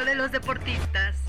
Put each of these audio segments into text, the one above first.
de los deportistas.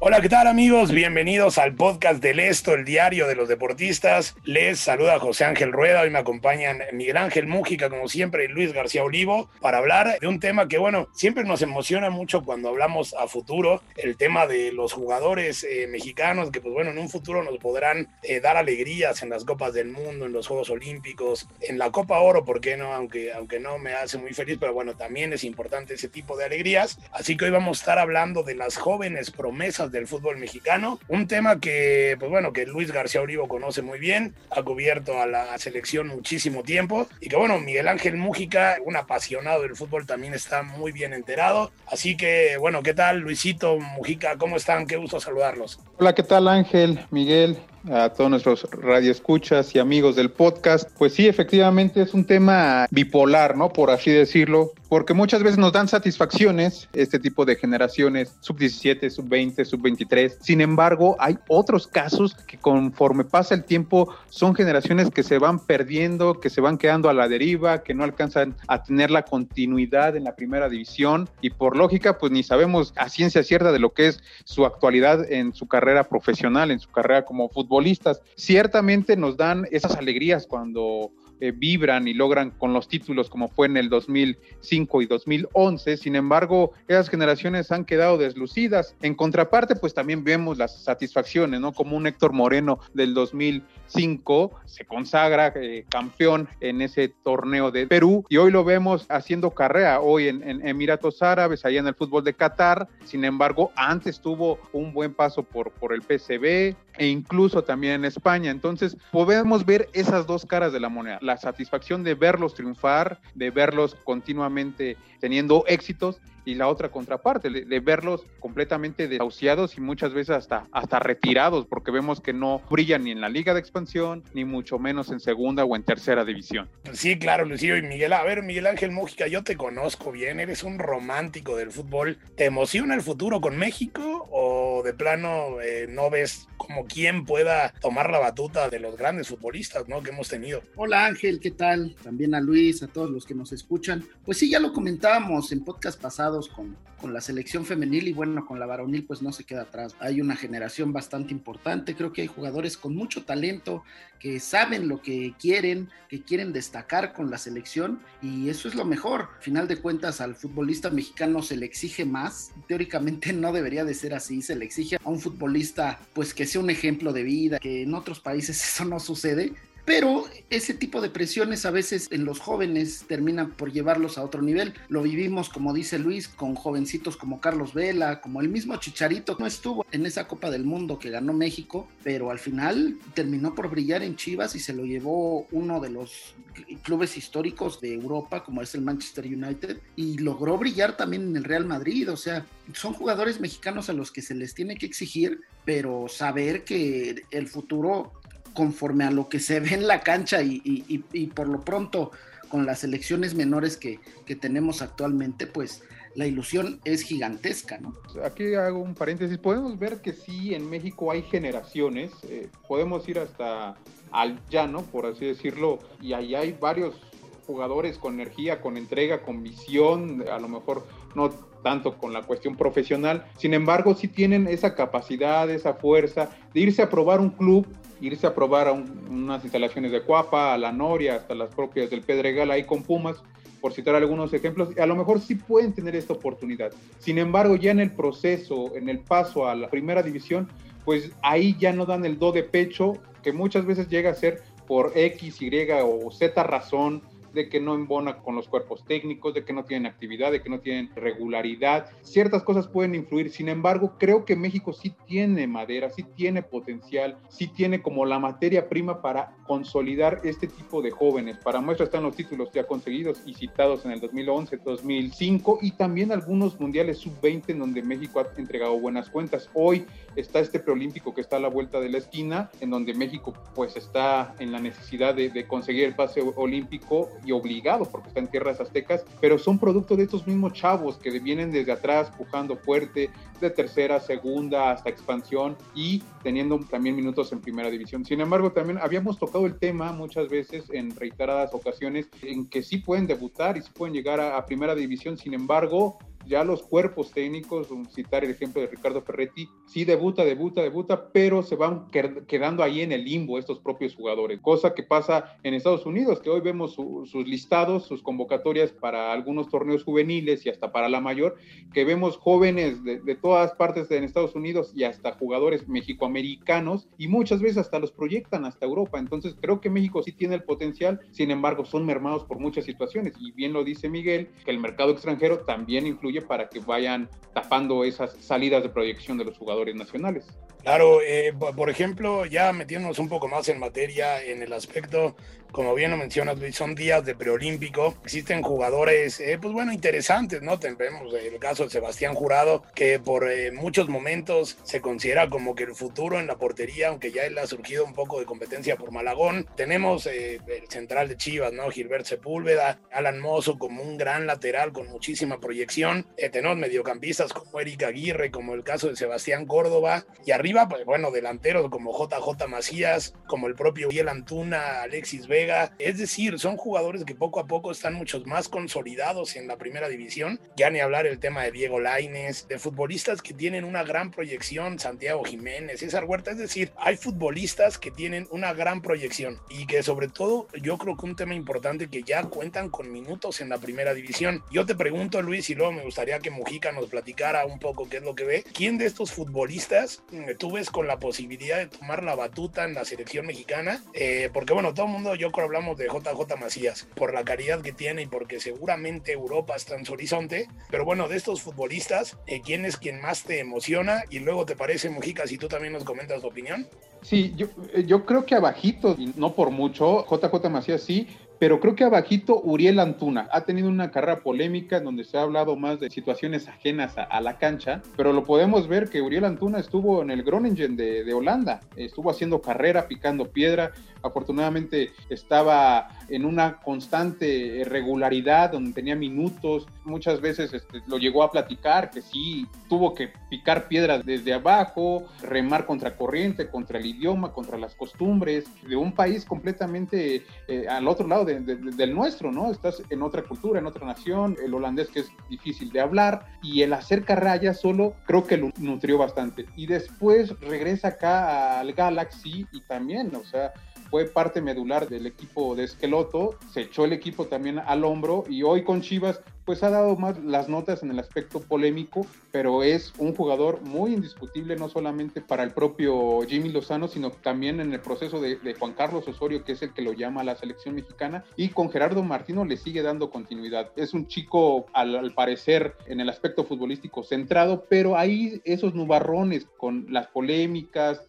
Hola, ¿qué tal amigos? Bienvenidos al podcast del Esto, el diario de los deportistas. Les saluda José Ángel Rueda. Hoy me acompañan Miguel Ángel Mújica, como siempre, y Luis García Olivo, para hablar de un tema que, bueno, siempre nos emociona mucho cuando hablamos a futuro, el tema de los jugadores eh, mexicanos que, pues bueno, en un futuro nos podrán eh, dar alegrías en las Copas del Mundo, en los Juegos Olímpicos, en la Copa Oro, ¿por qué no? Aunque, aunque no me hace muy feliz, pero bueno, también es importante ese tipo de alegrías. Así que hoy vamos a estar hablando de las jóvenes promesas del fútbol mexicano. Un tema que, pues bueno, que Luis García Uribo conoce muy bien, ha cubierto a la selección muchísimo tiempo y que bueno, Miguel Ángel Mújica, un apasionado del fútbol, también está muy bien enterado. Así que bueno, ¿qué tal Luisito Mújica? ¿Cómo están? Qué gusto saludarlos. Hola, ¿qué tal Ángel, Miguel? A todos nuestros radioescuchas y amigos del podcast. Pues sí, efectivamente es un tema bipolar, ¿no? Por así decirlo, porque muchas veces nos dan satisfacciones este tipo de generaciones, sub-17, sub-20, sub-23. Sin embargo, hay otros casos que conforme pasa el tiempo son generaciones que se van perdiendo, que se van quedando a la deriva, que no alcanzan a tener la continuidad en la primera división y por lógica, pues ni sabemos a ciencia cierta de lo que es su actualidad en su carrera profesional, en su carrera como fútbol Ciertamente nos dan esas alegrías cuando eh, vibran y logran con los títulos como fue en el 2005 y 2011. Sin embargo, esas generaciones han quedado deslucidas. En contraparte, pues también vemos las satisfacciones, ¿no? Como un Héctor Moreno del 2005 se consagra eh, campeón en ese torneo de Perú y hoy lo vemos haciendo carrera hoy en, en, Emiratos Árabes, allá en el fútbol de Qatar. Sin embargo, antes tuvo un buen paso por, por el PCB e incluso también en España. Entonces, podemos ver esas dos caras de la moneda la satisfacción de verlos triunfar, de verlos continuamente teniendo éxitos y la otra contraparte, de, verlos completamente desahuciados y muchas veces hasta, hasta retirados, porque vemos que no brillan ni en la liga de expansión, ni mucho menos en segunda o en tercera división. Sí, claro, Lucio y Miguel. A ver, Miguel Ángel Mújica, yo te conozco bien, eres un romántico del fútbol. ¿Te emociona el futuro con México o de plano eh, no ves como quién pueda tomar la batuta de los grandes futbolistas ¿no? que hemos tenido? Hola Ángel, ¿qué tal? También a Luis, a todos los que nos escuchan. Pues sí, ya lo comentábamos en podcast con, con la selección femenil y bueno, con la varonil pues no se queda atrás. Hay una generación bastante importante, creo que hay jugadores con mucho talento que saben lo que quieren, que quieren destacar con la selección y eso es lo mejor. Final de cuentas al futbolista mexicano se le exige más, teóricamente no debería de ser así, se le exige a un futbolista pues que sea un ejemplo de vida, que en otros países eso no sucede pero ese tipo de presiones a veces en los jóvenes terminan por llevarlos a otro nivel. Lo vivimos, como dice Luis, con jovencitos como Carlos Vela, como el mismo Chicharito, no estuvo en esa Copa del Mundo que ganó México, pero al final terminó por brillar en Chivas y se lo llevó uno de los clubes históricos de Europa, como es el Manchester United, y logró brillar también en el Real Madrid. O sea, son jugadores mexicanos a los que se les tiene que exigir, pero saber que el futuro conforme a lo que se ve en la cancha y, por lo pronto con las elecciones menores que, tenemos actualmente, pues la ilusión es gigantesca, ¿no? Aquí hago un paréntesis. Podemos ver que sí, en México hay generaciones. Eh, podemos ir hasta al llano, por así decirlo, y ahí hay varios jugadores con energía, con entrega, con visión, a lo mejor no tanto con la cuestión profesional, sin embargo sí tienen esa capacidad, esa fuerza de irse a probar un club irse a probar a unas instalaciones de Cuapa, a la Noria, hasta las propias del Pedregal, ahí con Pumas, por citar algunos ejemplos, a lo mejor sí pueden tener esta oportunidad. Sin embargo, ya en el proceso, en el paso a la primera división, pues ahí ya no dan el do de pecho, que muchas veces llega a ser por X, Y o Z razón, de que no embona con los cuerpos técnicos, de que no tienen actividad, de que no tienen regularidad. Ciertas cosas pueden influir, sin embargo, creo que México sí tiene madera, sí tiene potencial, sí tiene como la materia prima para consolidar este tipo de jóvenes. Para muestra están los títulos ya conseguidos y citados en el 2011, 2005 y también algunos mundiales sub-20 en donde México ha entregado buenas cuentas. Hoy está este preolímpico que está a la vuelta de la esquina, en donde México pues está en la necesidad de, conseguir el pase olímpico y obligado porque está en tierras aztecas, pero son producto de estos mismos chavos que vienen desde atrás pujando fuerte, de tercera, segunda hasta expansión y teniendo también minutos en primera división. Sin embargo, también habíamos tocado el tema muchas veces en reiteradas ocasiones en que sí pueden debutar y sí pueden llegar a, a primera división, sin embargo, ya los cuerpos técnicos, citar el ejemplo de Ricardo Ferretti, sí debuta, debuta, debuta, pero se van quedando ahí en el limbo estos propios jugadores, cosa que pasa en Estados Unidos, que hoy vemos sus listados, sus convocatorias para algunos torneos juveniles y hasta para la mayor, que vemos jóvenes de, de todas partes de en Estados Unidos y hasta jugadores mexicoamericanos y muchas veces hasta los proyectan hasta Europa. Entonces creo que México sí tiene el potencial, sin embargo son mermados por muchas situaciones y bien lo dice Miguel, que el mercado extranjero también influye para que vayan tapando esas salidas de proyección de los jugadores nacionales. Claro, eh, por ejemplo, ya metiéndonos un poco más en materia en el aspecto, como bien lo mencionas, Luis, son días de preolímpico. Existen jugadores, eh, pues bueno, interesantes, ¿no? Tenemos el caso de Sebastián Jurado, que por eh, muchos momentos se considera como que el futuro en la portería, aunque ya él ha surgido un poco de competencia por Malagón. Tenemos el central de Chivas, ¿no? Gilbert Sepúlveda, Alan Mozo como un gran lateral con muchísima proyección. Tenemos mediocampistas como Eric Aguirre, como el caso de Sebastián Córdoba, y arriba pues bueno, delanteros como JJ Macías, como el propio Biel Antuna, Alexis Vega. Es decir, son jugadores que poco a poco están muchos más consolidados en la primera división. Ya ni hablar el tema de Diego Laines, de futbolistas que tienen una gran proyección, Santiago Jiménez, César Huerta. Es decir, hay futbolistas que tienen una gran proyección y que sobre todo yo creo que un tema importante que ya cuentan con minutos en la primera división. Yo te pregunto, Luis, y luego me gustaría que Mujica nos platicara un poco qué es lo que ve. ¿Quién de estos futbolistas mm, tú ves con la posibilidad de tomar la batuta en la selección mexicana, eh, porque bueno, todo el mundo, yo creo hablamos de JJ Macías, por la calidad que tiene y porque seguramente Europa está en su horizonte, pero bueno, de estos futbolistas, eh, ¿quién es quien más te emociona? Y luego te parece, Mujica, si tú también nos comentas tu opinión. Sí, yo, eh, yo creo que abajito, no por mucho, JJ Macías sí, pero creo que abajito Uriel Antuna ha tenido una carrera polémica en donde se ha hablado más de situaciones ajenas a, la cancha, pero lo podemos ver que Uriel Antuna estuvo en el Groningen de, Holanda, estuvo haciendo carrera, picando piedra, afortunadamente estaba en una constante regularidad donde tenía minutos, muchas veces este, lo llegó a platicar que sí tuvo que picar piedras desde abajo, remar contra corriente, contra el idioma, contra las costumbres de un país completamente eh, al otro lado de, de, del nuestro, ¿no? Estás en otra cultura, en otra nación, el holandés que es difícil de hablar y el hacer carrera solo creo que lo nutrió bastante. Y después regresa acá al Galaxy y también, o sea, fue parte medular del equipo de Esqueloto, se echó el equipo también al hombro y hoy con Chivas pues ha dado más las notas en el aspecto polémico, pero es un jugador muy indiscutible no solamente para el propio Jimmy Lozano, sino también en el proceso de, de Juan Carlos Osorio, que es el que lo llama a la selección mexicana, y con Gerardo Martino le sigue dando continuidad. Es un chico, al, al parecer, en el aspecto futbolístico centrado, pero ahí esos nubarrones con las polémicas,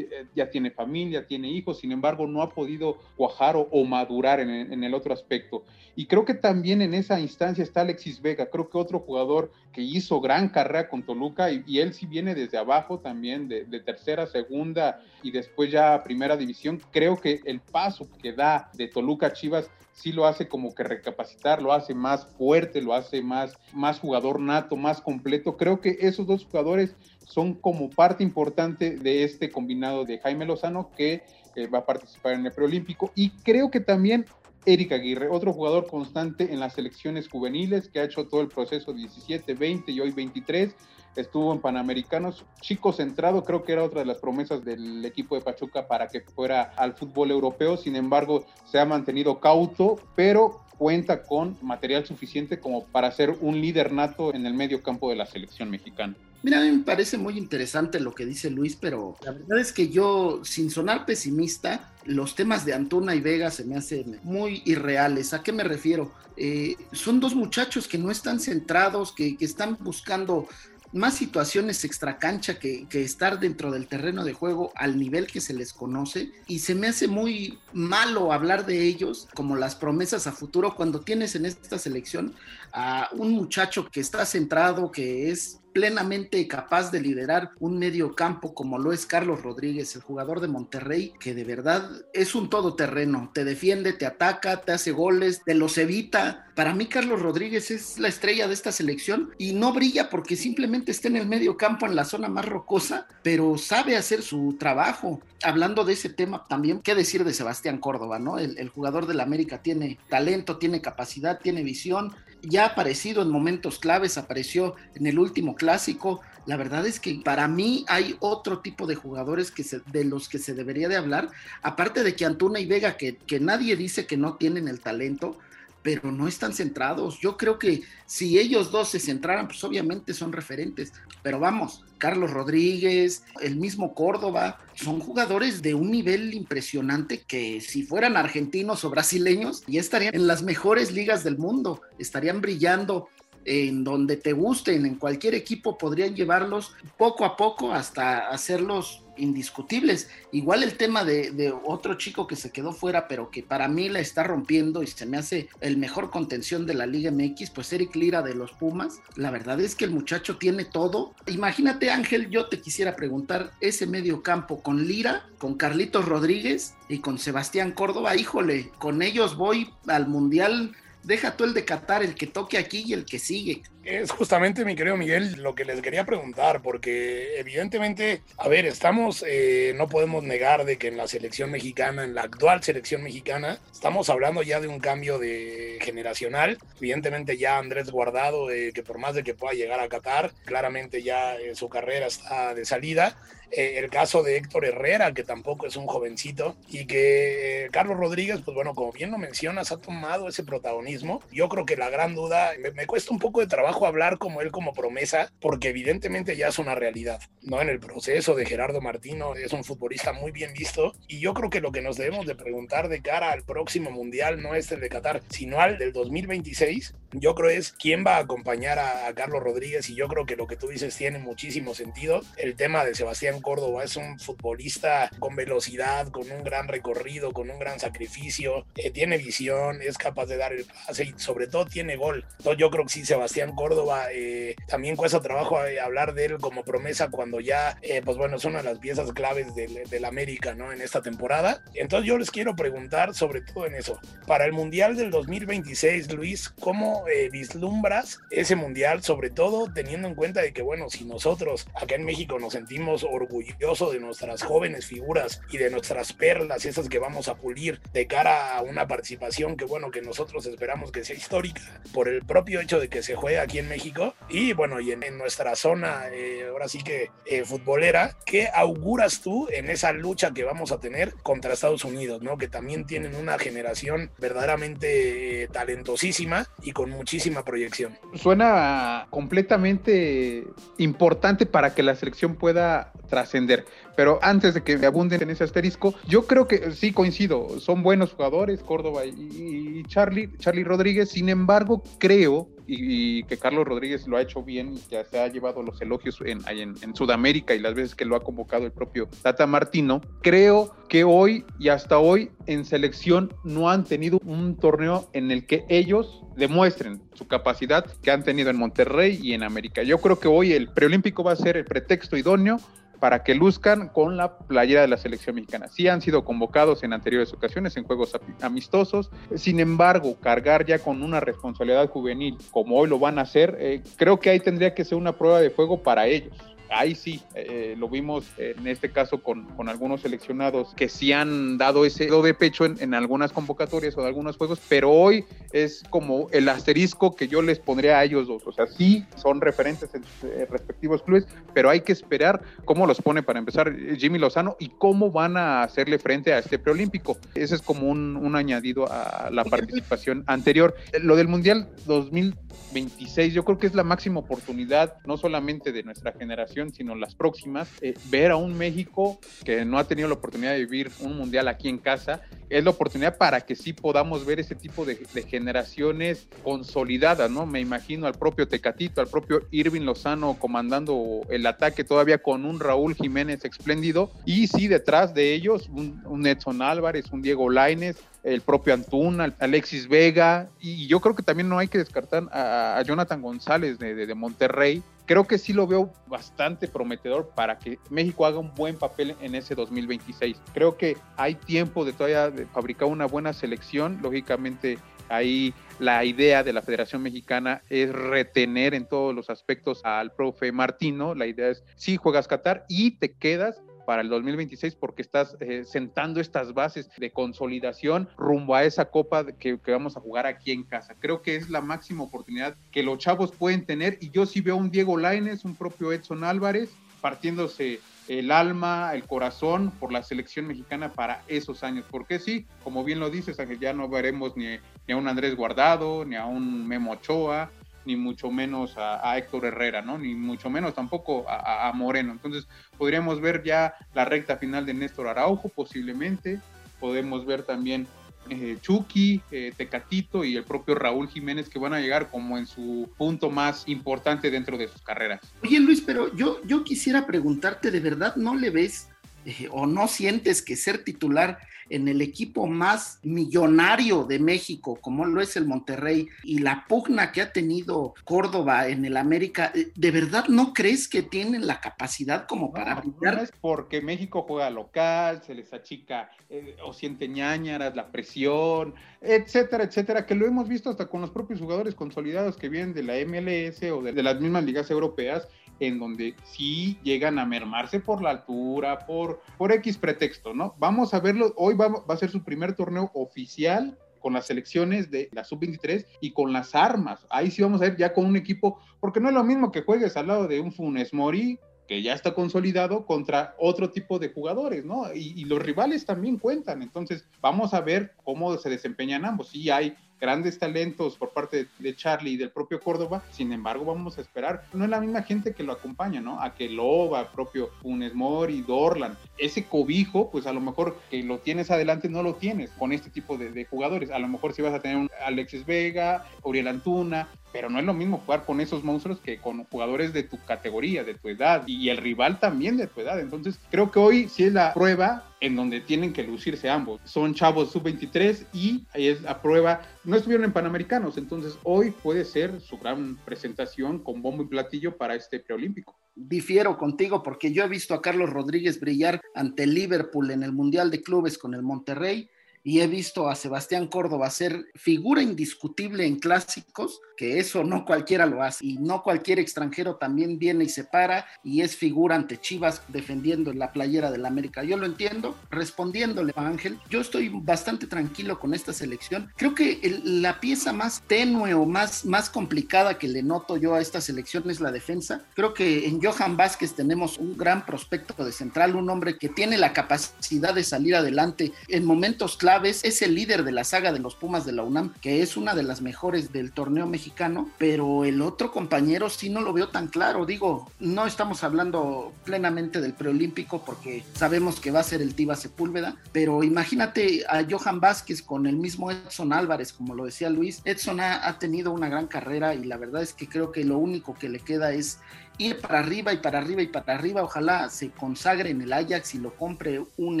ya tiene familia, tiene hijos, sin embargo no ha podido cuajar o, o madurar en, en el otro aspecto. Y creo que también en esa instancia está Alexis Vega, creo que otro jugador que hizo gran carrera con Toluca y, él sí viene desde abajo también, de, de, tercera, segunda y después ya primera división. Creo que el paso que da de Toluca a Chivas sí lo hace como que recapacitar, lo hace más fuerte, lo hace más, más jugador nato, más completo. Creo que esos dos jugadores son como parte importante de este combinado de Jaime Lozano que eh, va a participar en el preolímpico y creo que también Eric Aguirre, otro jugador constante en las selecciones juveniles que ha hecho todo el proceso 17, 20 y hoy 23. Estuvo en Panamericanos, chico centrado, creo que era otra de las promesas del equipo de Pachuca para que fuera al fútbol europeo. Sin embargo, se ha mantenido cauto, pero cuenta con material suficiente como para ser un líder nato en el medio campo de la selección mexicana. Mira, a mí me parece muy interesante lo que dice Luis, pero la verdad es que yo, sin sonar pesimista, los temas de Antuna y Vega se me hacen muy irreales. ¿A qué me refiero? Eh, son dos muchachos que no están centrados, que, que están buscando más situaciones extracancha que, que estar dentro del terreno de juego al nivel que se les conoce y se me hace muy malo hablar de ellos como las promesas a futuro cuando tienes en esta selección a un muchacho que está centrado, que es plenamente capaz de liderar un medio campo como lo es Carlos Rodríguez, el jugador de Monterrey, que de verdad es un todoterreno, te defiende, te ataca, te hace goles, te los evita. Para mí Carlos Rodríguez es la estrella de esta selección y no brilla porque simplemente está en el medio campo en la zona más rocosa, pero sabe hacer su trabajo. Hablando de ese tema también, ¿qué decir de Sebastián Córdoba, no? El, el jugador del América tiene talento, tiene capacidad, tiene visión, ya ha aparecido en momentos claves, apareció en el último clásico. La verdad es que para mí hay otro tipo de jugadores que de los que se debería de hablar, aparte de que Antuna y Vega, que nadie dice que no tienen el talento, pero no están centrados. Yo creo que si ellos dos se centraran, pues obviamente son referentes. Pero vamos, Carlos Rodríguez, el mismo Córdoba, son jugadores de un nivel impresionante que si fueran argentinos o brasileños, ya estarían en las mejores ligas del mundo, estarían brillando en donde te gusten, en cualquier equipo podrían llevarlos poco a poco hasta hacerlos indiscutibles. Igual el tema de, otro chico que se quedó fuera, pero que para mí la está rompiendo y se me hace el mejor contención de la Liga MX, pues Eric Lira de los Pumas. La verdad es que el muchacho tiene todo. Imagínate, Ángel, yo te quisiera preguntar ese medio campo con Lira, con Carlitos Rodríguez y con Sebastián Córdoba. Híjole, con ellos voy al Mundial deja tú el de Qatar, el que toque aquí y el que sigue. Es justamente, mi querido Miguel, lo que les quería preguntar, porque evidentemente, a ver, estamos, eh, no podemos negar de que en la selección mexicana, en la actual selección mexicana, estamos hablando ya de un cambio de generacional. Evidentemente ya Andrés Guardado, eh, que por más de que pueda llegar a Qatar, claramente ya eh, su carrera está de salida. el caso de Héctor Herrera, que tampoco es un jovencito, y que Carlos Rodríguez, pues bueno, como bien lo mencionas, ha tomado ese protagonismo. Yo creo que la gran duda, me cuesta un poco de trabajo hablar como él como promesa, porque evidentemente ya es una realidad, ¿no? En el proceso de Gerardo Martino es un futbolista muy bien visto y yo creo que lo que nos debemos de preguntar de cara al próximo Mundial no es el de Qatar, sino al del 2026, yo creo es quién va a acompañar a, a Carlos Rodríguez y yo creo que lo que tú dices tiene muchísimo sentido. El tema de Sebastián Córdoba es un futbolista con velocidad, con un gran recorrido, con un gran sacrificio, eh, tiene visión, es capaz de dar el pase y sobre todo tiene gol. Entonces yo creo que sí, Sebastián Córdoba Córdoba, eh, también cuesta trabajo eh, hablar de él como promesa cuando ya, eh, pues bueno, es una de las piezas claves del, del, América, ¿no? En esta temporada. Entonces yo les quiero preguntar sobre todo en eso. Para el Mundial del 2026, Luis, ¿cómo vislumbras ese Mundial? Sobre todo teniendo en cuenta de que, bueno, si nosotros acá en México nos sentimos orgullosos de nuestras jóvenes figuras y de nuestras perlas, esas que vamos a pulir de cara a una participación que, bueno, que nosotros esperamos que sea histórica por el propio hecho de que se juega aquí en México y bueno, y en, nuestra zona, eh, ahora sí que eh, futbolera, ¿qué auguras tú en esa lucha que vamos a tener contra Estados Unidos, ¿no? Que también tienen una generación verdaderamente eh, talentosísima y con muchísima proyección. Suena completamente importante para que la selección pueda trascender. Pero antes de que me abunden en ese asterisco, yo creo que sí coincido, son buenos jugadores, Córdoba y, Charlie, Charlie Rodríguez, sin embargo, creo y, que Carlos Rodríguez lo ha hecho bien y que se ha llevado los elogios en, en, Sudamérica y las veces que lo ha convocado el propio Tata Martino, creo que hoy y hasta hoy en selección no han tenido un torneo en el que ellos demuestren su capacidad que han tenido en Monterrey y en América. Yo creo que hoy el preolímpico va a ser el pretexto idóneo para que luzcan con la playera de la selección mexicana. Sí han sido convocados en anteriores ocasiones en juegos amistosos, sin embargo, cargar ya con una responsabilidad juvenil como hoy lo van a hacer, eh, creo que ahí tendría que ser una prueba de fuego para ellos ahí sí, eh, lo vimos en este caso con, con, algunos seleccionados que sí han dado ese do de pecho en, en, algunas convocatorias o de algunos juegos, pero hoy es como el asterisco que yo les pondría a ellos dos. O sea, sí son referentes en sus eh, respectivos clubes, pero hay que esperar cómo los pone para empezar Jimmy Lozano y cómo van a hacerle frente a este preolímpico. Ese es como un, un añadido a la participación anterior. Lo del Mundial 2026, yo creo que es la máxima oportunidad, no solamente de nuestra generación, sino las próximas, eh, ver a un México que no ha tenido la oportunidad de vivir un Mundial aquí en casa es la oportunidad para que sí podamos ver ese tipo de, generaciones consolidadas, ¿no? Me imagino al propio Tecatito, al propio Irving Lozano comandando el ataque todavía con un Raúl Jiménez espléndido y sí detrás de ellos un, un Edson Álvarez, un Diego Laines, el propio Antuna, Alexis Vega, y yo creo que también no hay que descartar a, Jonathan González de, Monterrey. Creo que sí lo veo bastante prometedor para que México haga un buen papel en ese 2026. Creo que hay tiempo de todavía de fabricar una buena selección. Lógicamente, ahí la idea de la Federación Mexicana es retener en todos los aspectos al profe Martino. La idea es, sí, juegas Qatar y te quedas para el 2026 porque estás eh, sentando estas bases de consolidación rumbo a esa copa que, vamos a jugar aquí en casa. Creo que es la máxima oportunidad que los chavos pueden tener y yo sí veo un Diego Laines, un propio Edson Álvarez partiéndose el alma, el corazón por la selección mexicana para esos años. Porque sí, como bien lo dices, ya no veremos ni, ni a un Andrés Guardado, ni a un Memo Ochoa, ni mucho menos a, Héctor Herrera, ¿no? Ni mucho menos tampoco a, a, Moreno. Entonces, podríamos ver ya la recta final de Néstor Araujo, posiblemente. Podemos ver también eh, Chucky, eh, Tecatito y el propio Raúl Jiménez que van a llegar como en su punto más importante dentro de sus carreras. Oye Luis, pero yo, yo quisiera preguntarte, ¿de verdad no le ves eh, o no sientes que ser titular en el equipo más millonario de México, como lo es el Monterrey, y la pugna que ha tenido Córdoba en el América, eh, ¿de verdad no crees que tienen la capacidad como para no, brillar? No es porque México juega local, se les achica eh, o siente ñañaras, la presión, etcétera, etcétera, que lo hemos visto hasta con los propios jugadores consolidados que vienen de la MLS o de, de las mismas ligas europeas en donde sí llegan a mermarse por la altura, por, por X pretexto, ¿no? Vamos a verlo, hoy va, va a ser su primer torneo oficial con las selecciones de la sub-23 y con las armas. Ahí sí vamos a ver ya con un equipo, porque no es lo mismo que juegues al lado de un Funes Mori, que ya está consolidado, contra otro tipo de jugadores, ¿no? Y, y los rivales también cuentan. Entonces, vamos a ver cómo se desempeñan ambos. Sí hay grandes talentos por parte de Charlie y del propio Córdoba, sin embargo vamos a esperar, no es la misma gente que lo acompaña, ¿no? A que Loba, propio Funes Mori, Dorlan, ese cobijo, pues a lo mejor que lo tienes adelante no lo tienes con este tipo de, jugadores, a lo mejor si vas a tener un Alexis Vega, Uriel Antuna, pero no es lo mismo jugar con esos monstruos que con jugadores de tu categoría, de tu edad, y el rival también de tu edad. Entonces, creo que hoy sí es la prueba en donde tienen que lucirse ambos. Son chavos sub-23 y es la prueba. No estuvieron en Panamericanos, entonces hoy puede ser su gran presentación con bombo y platillo para este preolímpico difiero contigo porque yo he visto a Carlos Rodríguez brillar ante Liverpool en el Mundial de Clubes con el Monterrey y he visto a Sebastián Córdoba ser figura indiscutible en clásicos, que eso no cualquiera lo hace y no cualquier extranjero también viene y se para y es figura ante Chivas defendiendo la playera del América. Yo lo entiendo, respondiéndole a Ángel, yo estoy bastante tranquilo con esta selección. Creo que el, la pieza más tenue o más, más complicada que le noto yo a esta selección es la defensa. Creo que en Johan Vázquez tenemos un gran prospecto de central, un hombre que tiene la capacidad de salir adelante en momentos clave es el líder de la saga de los Pumas de la UNAM, que es una de las mejores del torneo mexicano, pero el otro compañero sí no lo veo tan claro. Digo, no estamos hablando plenamente del preolímpico porque sabemos que va a ser el Tiba Sepúlveda, pero imagínate a Johan Vázquez con el mismo Edson Álvarez, como lo decía Luis. Edson ha, ha tenido una gran carrera y la verdad es que creo que lo único que le queda es ir para arriba y para arriba y para arriba. Ojalá se consagre en el Ajax y lo compre un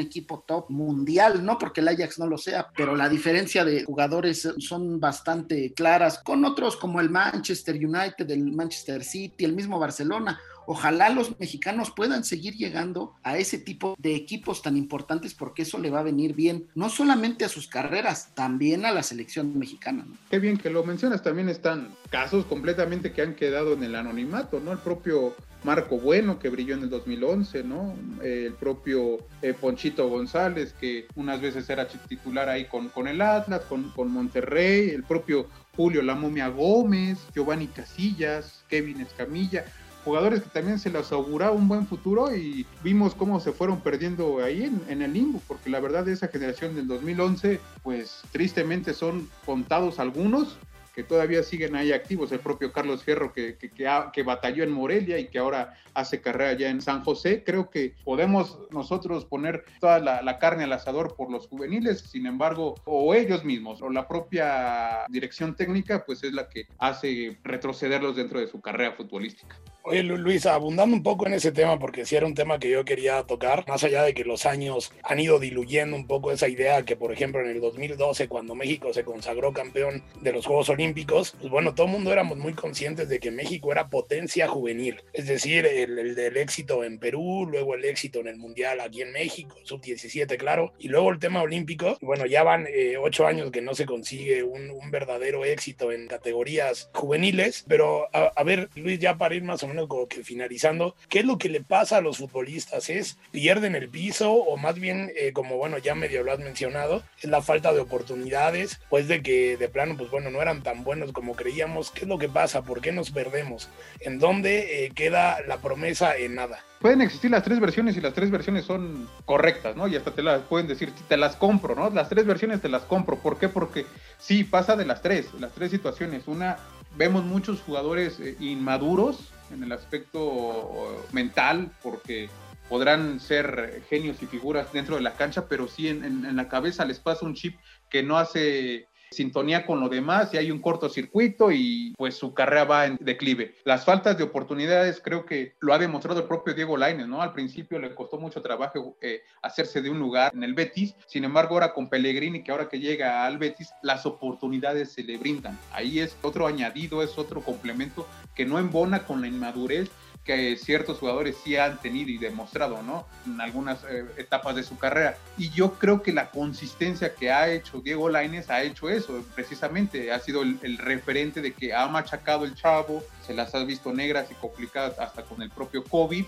equipo top mundial, no porque el Ajax no lo sea, pero la diferencia de jugadores son bastante claras con otros como el Manchester United, el Manchester City, el mismo Barcelona. Ojalá los mexicanos puedan seguir llegando a ese tipo de equipos tan importantes porque eso le va a venir bien, no solamente a sus carreras, también a la selección mexicana. Qué bien que lo mencionas, también están casos completamente que han quedado en el anonimato, ¿no? El propio Marco Bueno, que brilló en el 2011, ¿no? el propio eh, Ponchito González, que unas veces era titular ahí con, con el Atlas, con, con Monterrey, el propio Julio La Momia Gómez, Giovanni Casillas, Kevin Escamilla, jugadores que también se les auguraba un buen futuro y vimos cómo se fueron perdiendo ahí en, el limbo, porque la verdad de esa generación del 2011, pues tristemente son contados algunos que todavía siguen ahí activos, el propio Carlos Fierro que, que, que, batalló en Morelia y que ahora hace carrera ya en San José, creo que podemos nosotros poner toda la, la, carne al asador por los juveniles, sin embargo, o ellos mismos, o la propia dirección técnica, pues es la que hace retrocederlos dentro de su carrera futbolística. Oye, Luis, abundando un poco en ese tema, porque sí era un tema que yo quería tocar, más allá de que los años han ido diluyendo un poco esa idea que, por ejemplo, en el 2012, cuando México se consagró campeón de los Juegos Olímpicos, pues bueno, todo el mundo éramos muy conscientes de que México era potencia juvenil, es decir, el, del éxito en Perú, luego el éxito en el Mundial aquí en México, sub-17, claro, y luego el tema olímpico, bueno, ya van eh, ocho años que no se consigue un, verdadero éxito en categorías juveniles, pero a, a ver, Luis, ya para ir más o menos como que finalizando, ¿qué es lo que le pasa a los futbolistas? ¿Es pierden el piso o más bien, eh, como bueno, ya medio lo has mencionado, es la falta de oportunidades, pues de que de plano, pues bueno, no eran tan buenos como creíamos? ¿Qué es lo que pasa? ¿Por qué nos perdemos? ¿En dónde eh, queda la promesa en nada? pueden existir las tres versiones y las tres versiones son correctas, ¿no? Y hasta te las pueden decir, te las compro, ¿no? Las tres versiones te las compro. ¿Por qué? Porque sí, pasa de las tres, las tres situaciones. Una, vemos muchos jugadores eh, inmaduros en el aspecto mental, porque podrán ser genios y figuras dentro de la cancha, pero sí en, la cabeza les pasa un chip que no hace sintonía con lo demás y hay un cortocircuito y pues su carrera va en declive. Las faltas de oportunidades creo que lo ha demostrado el propio Diego Lainez, ¿no? Al principio le costó mucho trabajo eh, hacerse de un lugar en el Betis, sin embargo ahora con Pellegrini, que ahora que llega al Betis, las oportunidades se le brindan. Ahí es otro añadido, es otro complemento que no embona con la inmadurez que ciertos jugadores sí han tenido y demostrado, ¿no? En algunas eh, etapas de su carrera. Y yo creo que la consistencia que ha hecho Diego Lainez ha hecho eso, precisamente. Ha sido el, referente de que ha machacado el chavo, se las ha visto negras y complicadas hasta con el propio COVID.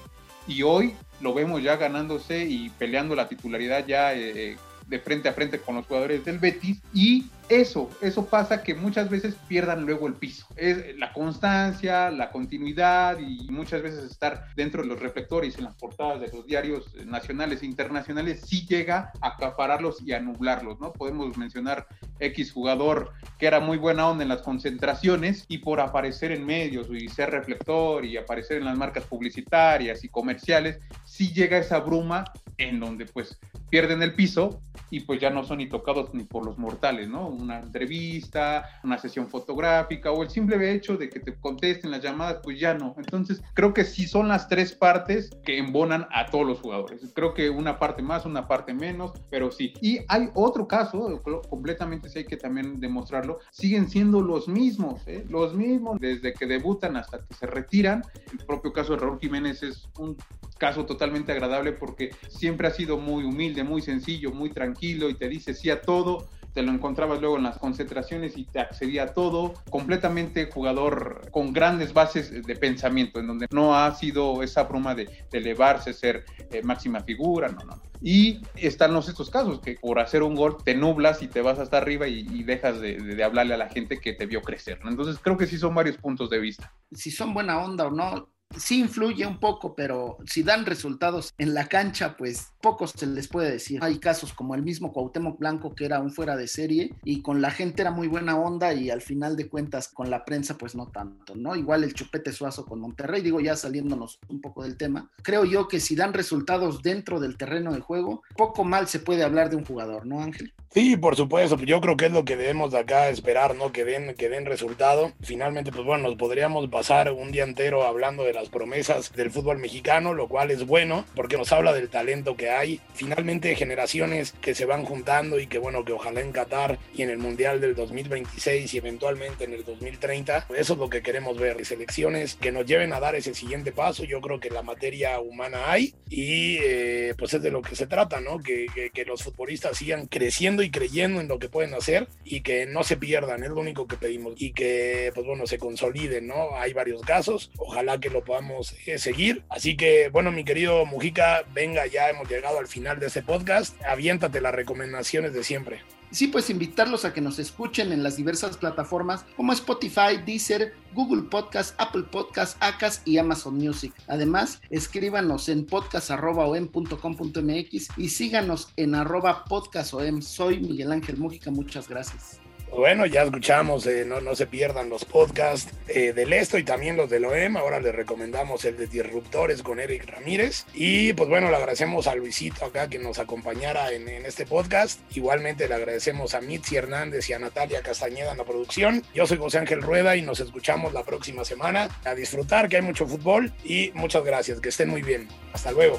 Y hoy lo vemos ya ganándose y peleando la titularidad ya eh, de frente a frente con los jugadores del Betis y eso, eso pasa que muchas veces pierdan luego el piso. Es la constancia, la continuidad y muchas veces estar dentro de los reflectores en las portadas de los diarios nacionales e internacionales sí llega a acapararlos y a nublarlos, ¿no? Podemos mencionar X jugador que era muy buena onda en las concentraciones y por aparecer en medios y ser reflector y aparecer en las marcas publicitarias y comerciales, sí llega esa bruma en donde pues pierden el piso y pues ya no son ni tocados ni por los mortales, ¿no? Una entrevista, una sesión fotográfica o el simple hecho de que te contesten las llamadas, pues ya no. Entonces, creo que sí son las tres partes que embonan a todos los jugadores. Creo que una parte más, una parte menos, pero sí. Y hay otro caso, completamente sí hay que también demostrarlo, siguen siendo los mismos, ¿eh? los mismos desde que debutan hasta que se retiran. El propio caso de Raúl Jiménez es un caso totalmente agradable porque siempre ha sido muy humilde, muy sencillo, muy tranquilo y te dice sí a todo, te lo encontrabas luego en las concentraciones y te accedía a todo, completamente jugador con grandes bases de pensamiento, en donde no ha sido esa bruma de, elevarse, ser eh, máxima figura, no, no. Y están los estos casos que por hacer un gol te nublas y te vas hasta arriba y, dejas de, de, hablarle a la gente que te vio crecer. Entonces creo que sí son varios puntos de vista. Si son buena onda o no, sí influye un poco, pero si dan resultados en la cancha, pues pocos se les puede decir. Hay casos como el mismo Cuauhtémoc Blanco que era un fuera de serie y con la gente era muy buena onda y al final de cuentas con la prensa pues no tanto, ¿no? Igual el Chupete Suazo con Monterrey, digo ya saliéndonos un poco del tema. Creo yo que si dan resultados dentro del terreno de juego, poco mal se puede hablar de un jugador, ¿no, Ángel? Sí, por supuesto. Yo creo que es lo que debemos de acá esperar, ¿no? Que den, que den resultado. Finalmente, pues bueno, nos podríamos pasar un día entero hablando de las promesas del fútbol mexicano, lo cual es bueno, porque nos habla del talento que hay. Finalmente, generaciones que se van juntando y que bueno, que ojalá en Qatar y en el Mundial del 2026 y eventualmente en el 2030, eso es lo que queremos ver. Selecciones que nos lleven a dar ese siguiente paso. Yo creo que la materia humana hay y eh, pues es de lo que se trata, ¿no? Que, que, que los futbolistas sigan creciendo y creyendo en lo que pueden hacer y que no se pierdan, es lo único que pedimos y que pues bueno, se consoliden, ¿no? Hay varios casos, ojalá que lo podamos eh, seguir. Así que, bueno, mi querido Mujica, venga, ya hemos llegado al final de este podcast. Aviéntate las recomendaciones de siempre. Sí, pues invitarlos a que nos escuchen en las diversas plataformas como Spotify, Deezer, Google Podcast, Apple Podcast, Acas y Amazon Music. Además, escríbanos en podcast.com.mx y síganos en arroba podcastom. Soy Miguel Ángel Mújica, muchas gracias. Bueno, ya escuchamos, eh, no, no se pierdan los podcasts eh, del Esto y también los del OEM. Ahora les recomendamos el de Disruptores con Eric Ramírez. Y pues bueno, le agradecemos a Luisito acá que nos acompañara en, en este podcast. Igualmente le agradecemos a Mitzi Hernández y a Natalia Castañeda en la producción. Yo soy José Ángel Rueda y nos escuchamos la próxima semana. A disfrutar, que hay mucho fútbol y muchas gracias. Que estén muy bien. Hasta luego.